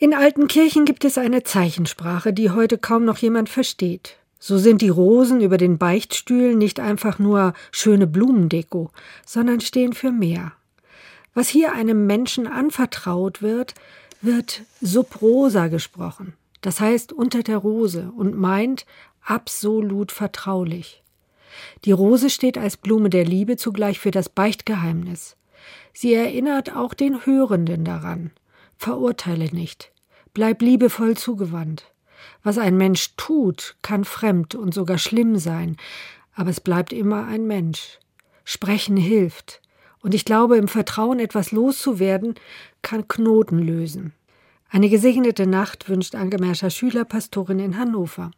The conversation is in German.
In alten Kirchen gibt es eine Zeichensprache, die heute kaum noch jemand versteht. So sind die Rosen über den Beichtstühlen nicht einfach nur schöne Blumendeko, sondern stehen für mehr. Was hier einem Menschen anvertraut wird, wird sub rosa gesprochen, das heißt unter der Rose und meint absolut vertraulich. Die Rose steht als Blume der Liebe zugleich für das Beichtgeheimnis. Sie erinnert auch den Hörenden daran. Verurteile nicht. Bleib liebevoll zugewandt. Was ein Mensch tut, kann fremd und sogar schlimm sein, aber es bleibt immer ein Mensch. Sprechen hilft. Und ich glaube, im Vertrauen etwas loszuwerden, kann Knoten lösen. Eine gesegnete Nacht wünscht Angemerscher Schülerpastorin in Hannover.